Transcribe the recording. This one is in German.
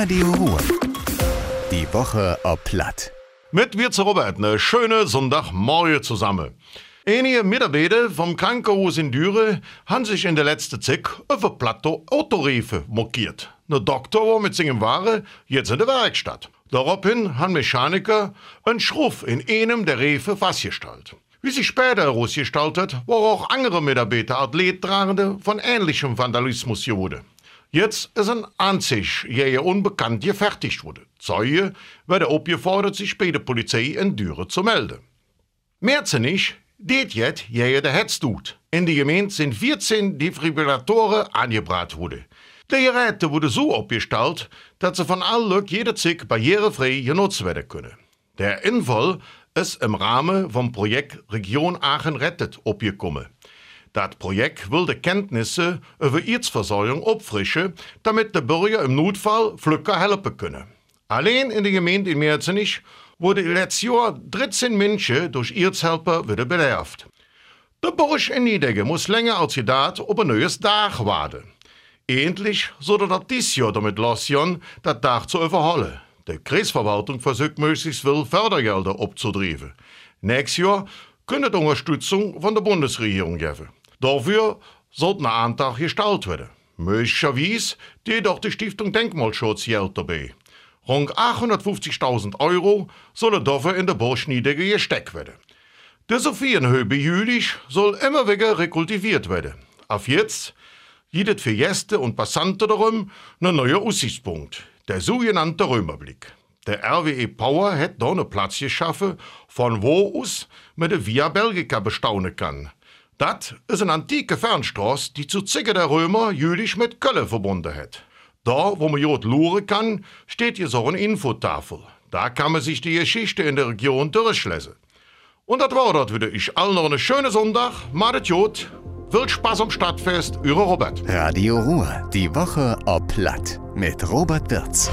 Radio Ruhr. Die Woche ob Platt. Mit wir zu Robert eine schöne Sonntagmorgen zusammen. Einige Mitarbeiter vom Krankenhaus in Düre haben sich in der letzten Zeit über platte Autoreifen mokiert. Der Doktor war mit seinen Ware jetzt in der Werkstatt. Daraufhin haben Mechaniker einen Schruff in einem der Reifen festgestellt. Wie sich später herausgestaltet, waren auch andere Mitarbeiter Athlettragende von ähnlichem Vandalismus geworden. Jetzt ist ein Anzig, der unbekannt gefertigt wurde. Zeuge werden aufgefordert, sich bei der Polizei in Düre zu melden. Mehrzinnig, det jetzt jeder der Hetz tut. In die Gemeinde sind 14 Defibrillatoren angebracht worden. Die Geräte wurden so aufgestellt, dass sie von allen jederzeit barrierefrei genutzt werden können. Der Infall ist im Rahmen vom Projekt Region Aachen rettet aufgekommen. Das Projekt will die Kenntnisse über Erzversorgung auffrischen, damit die Bürger im Notfall flücker helfen können. Allein in der Gemeinde in Merzenich wurde letztes Jahr 13 Menschen durch Erzhelper wieder bedarft. Der Bursch in Niedege muss länger als gedacht auf ein neues Dach warten. Endlich soll das dieses Jahr damit losgehen, das Dach zu überholen. Die Kreisverwaltung versucht möglichst viel Fördergelder abzudrehen. Nächstes Jahr könnte Unterstützung von der Bundesregierung geben. Dafür sollte ein Antrag gestellt werden. Möglicherweise die doch die Stiftung Denkmalschutz dabei. Rund 850.000 Euro sollen dafür in der Burschniedege gesteckt werden. Der Sophienhöhe jülich soll immer wieder rekultiviert werden. Auf jetzt jedet für Gäste und Passanten darum ein neuer Aussichtspunkt, der sogenannte Römerblick. Der RWE Power hat da einen Platz geschaffen, von wo aus man die Via Belgica bestaunen kann. Das ist eine antike Fernstraße, die zu Zicke der Römer jüdisch mit Köln verbunden hat. Da, wo man jod luren kann, steht hier so eine Infotafel. Da kann man sich die Geschichte in der Region durchlesen. Und das war das wieder. Ich allen noch einen schönen Sonntag. Madet Jod. Viel Spaß am Stadtfest. Eure Robert. Radio Ruhr. Die Woche ob Platt. Mit Robert Wirz.